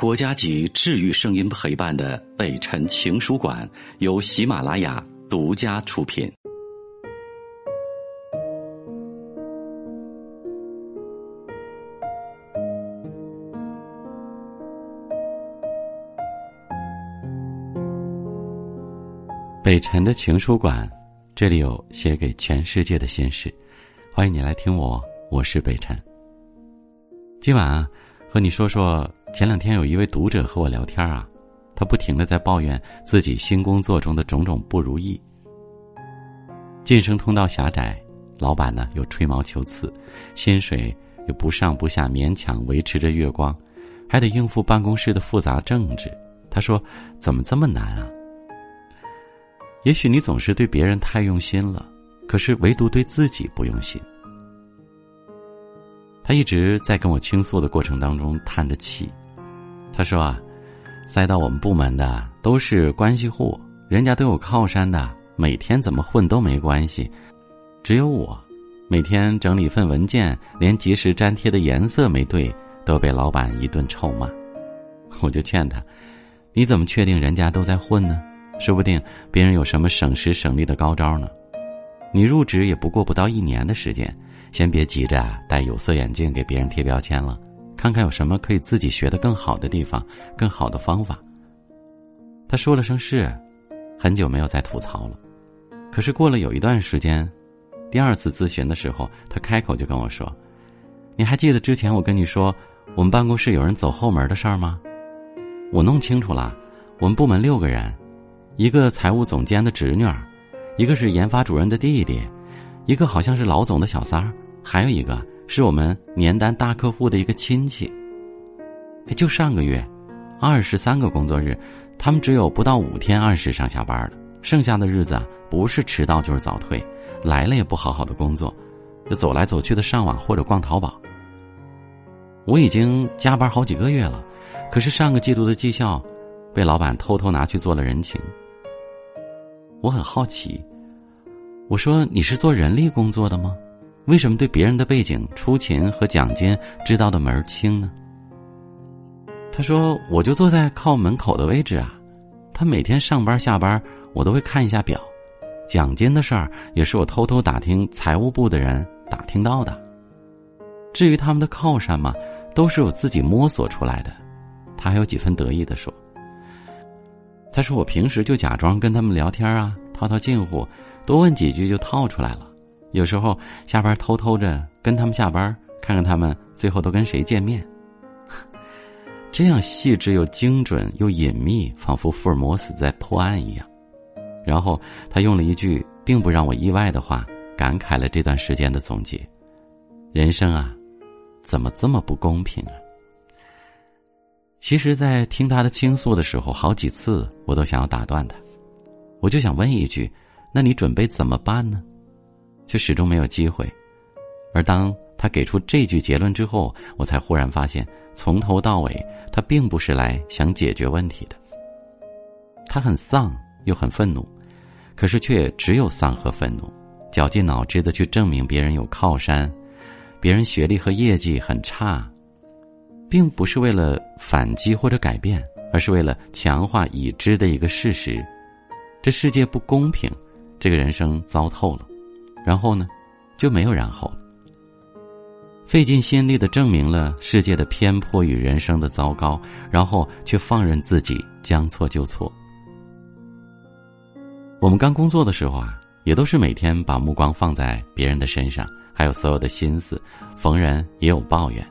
国家级治愈声音陪伴的北辰情书馆由喜马拉雅独家出品。北辰的情书馆，这里有写给全世界的心事，欢迎你来听我，我是北辰。今晚啊，和你说说。前两天有一位读者和我聊天啊，他不停的在抱怨自己新工作中的种种不如意。晋升通道狭窄，老板呢又吹毛求疵，薪水又不上不下，勉强维持着月光，还得应付办公室的复杂政治。他说：“怎么这么难啊？”也许你总是对别人太用心了，可是唯独对自己不用心。他一直在跟我倾诉的过程当中叹着气。他说啊，塞到我们部门的都是关系户，人家都有靠山的，每天怎么混都没关系，只有我，每天整理份文件，连及时粘贴的颜色没对，都被老板一顿臭骂。我就劝他，你怎么确定人家都在混呢？说不定别人有什么省时省力的高招呢？你入职也不过不到一年的时间，先别急着戴有色眼镜给别人贴标签了。看看有什么可以自己学的更好的地方，更好的方法。他说了声是，很久没有再吐槽了。可是过了有一段时间，第二次咨询的时候，他开口就跟我说：“你还记得之前我跟你说我们办公室有人走后门的事儿吗？我弄清楚了，我们部门六个人，一个财务总监的侄女，一个是研发主任的弟弟，一个好像是老总的小三儿，还有一个。”是我们年单大客户的一个亲戚。就上个月，二十三个工作日，他们只有不到五天按时上下班了。剩下的日子啊，不是迟到就是早退，来了也不好好的工作，就走来走去的上网或者逛淘宝。我已经加班好几个月了，可是上个季度的绩效，被老板偷偷拿去做了人情。我很好奇，我说你是做人力工作的吗？为什么对别人的背景、出勤和奖金知道的门儿清呢？他说：“我就坐在靠门口的位置啊，他每天上班下班，我都会看一下表。奖金的事儿也是我偷偷打听财务部的人打听到的。至于他们的靠山嘛，都是我自己摸索出来的。”他还有几分得意的说：“他说我平时就假装跟他们聊天啊，套套近乎，多问几句就套出来了。”有时候下班偷偷着跟他们下班，看看他们最后都跟谁见面。这样细致又精准又隐秘，仿佛福尔摩斯在破案一样。然后他用了一句并不让我意外的话，感慨了这段时间的总结：人生啊，怎么这么不公平啊？其实，在听他的倾诉的时候，好几次我都想要打断他，我就想问一句：那你准备怎么办呢？却始终没有机会，而当他给出这句结论之后，我才忽然发现，从头到尾，他并不是来想解决问题的。他很丧，又很愤怒，可是却只有丧和愤怒，绞尽脑汁的去证明别人有靠山，别人学历和业绩很差，并不是为了反击或者改变，而是为了强化已知的一个事实：这世界不公平，这个人生糟透了。然后呢，就没有然后了。费尽心力的证明了世界的偏颇与人生的糟糕，然后却放任自己将错就错。我们刚工作的时候啊，也都是每天把目光放在别人的身上，还有所有的心思，逢人也有抱怨。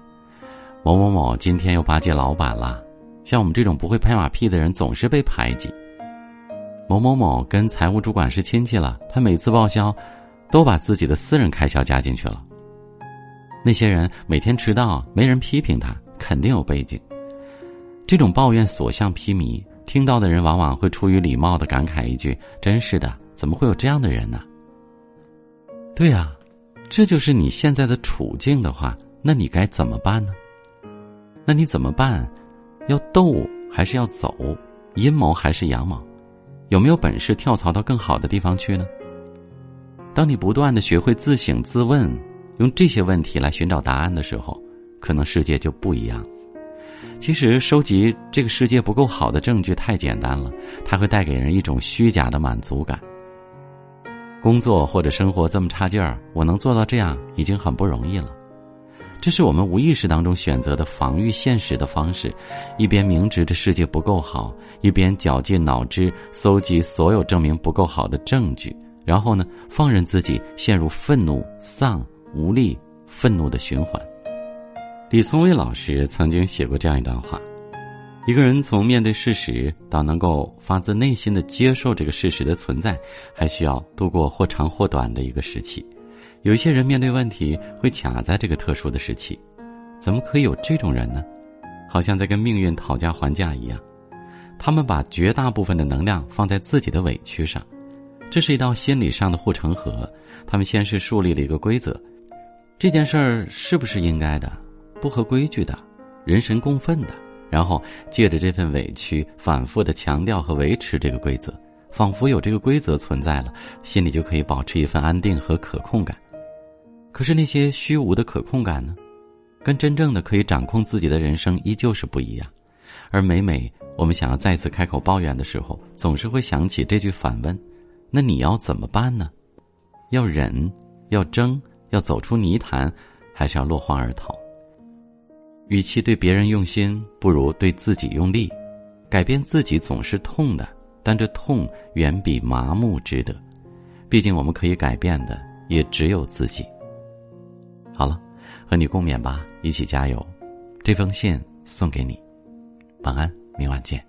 某某某今天又巴结老板了，像我们这种不会拍马屁的人总是被排挤。某某某跟财务主管是亲戚了，他每次报销。都把自己的私人开销加进去了。那些人每天迟到，没人批评他，肯定有背景。这种抱怨所向披靡，听到的人往往会出于礼貌的感慨一句：“真是的，怎么会有这样的人呢？”对呀，这就是你现在的处境的话，那你该怎么办呢？那你怎么办？要斗还是要走？阴谋还是阳谋？有没有本事跳槽到更好的地方去呢？当你不断的学会自省自问，用这些问题来寻找答案的时候，可能世界就不一样。其实收集这个世界不够好的证据太简单了，它会带给人一种虚假的满足感。工作或者生活这么差劲儿，我能做到这样已经很不容易了。这是我们无意识当中选择的防御现实的方式，一边明知这世界不够好，一边绞尽脑汁搜集所有证明不够好的证据，然后呢，放任自己陷入愤怒、丧、无力、愤怒的循环。李松蔚老师曾经写过这样一段话：一个人从面对事实到能够发自内心的接受这个事实的存在，还需要度过或长或短的一个时期。有些人面对问题会卡在这个特殊的时期，怎么可以有这种人呢？好像在跟命运讨价还价一样。他们把绝大部分的能量放在自己的委屈上，这是一道心理上的护城河。他们先是树立了一个规则：这件事儿是不是应该的？不合规矩的，人神共愤的，然后借着这份委屈，反复的强调和维持这个规则，仿佛有这个规则存在了，心里就可以保持一份安定和可控感。可是那些虚无的可控感呢，跟真正的可以掌控自己的人生依旧是不一样。而每每我们想要再次开口抱怨的时候，总是会想起这句反问：那你要怎么办呢？要忍，要争，要走出泥潭，还是要落荒而逃？与其对别人用心，不如对自己用力。改变自己总是痛的，但这痛远比麻木值得。毕竟我们可以改变的也只有自己。好了，和你共勉吧，一起加油。这封信送给你，晚安，明晚见。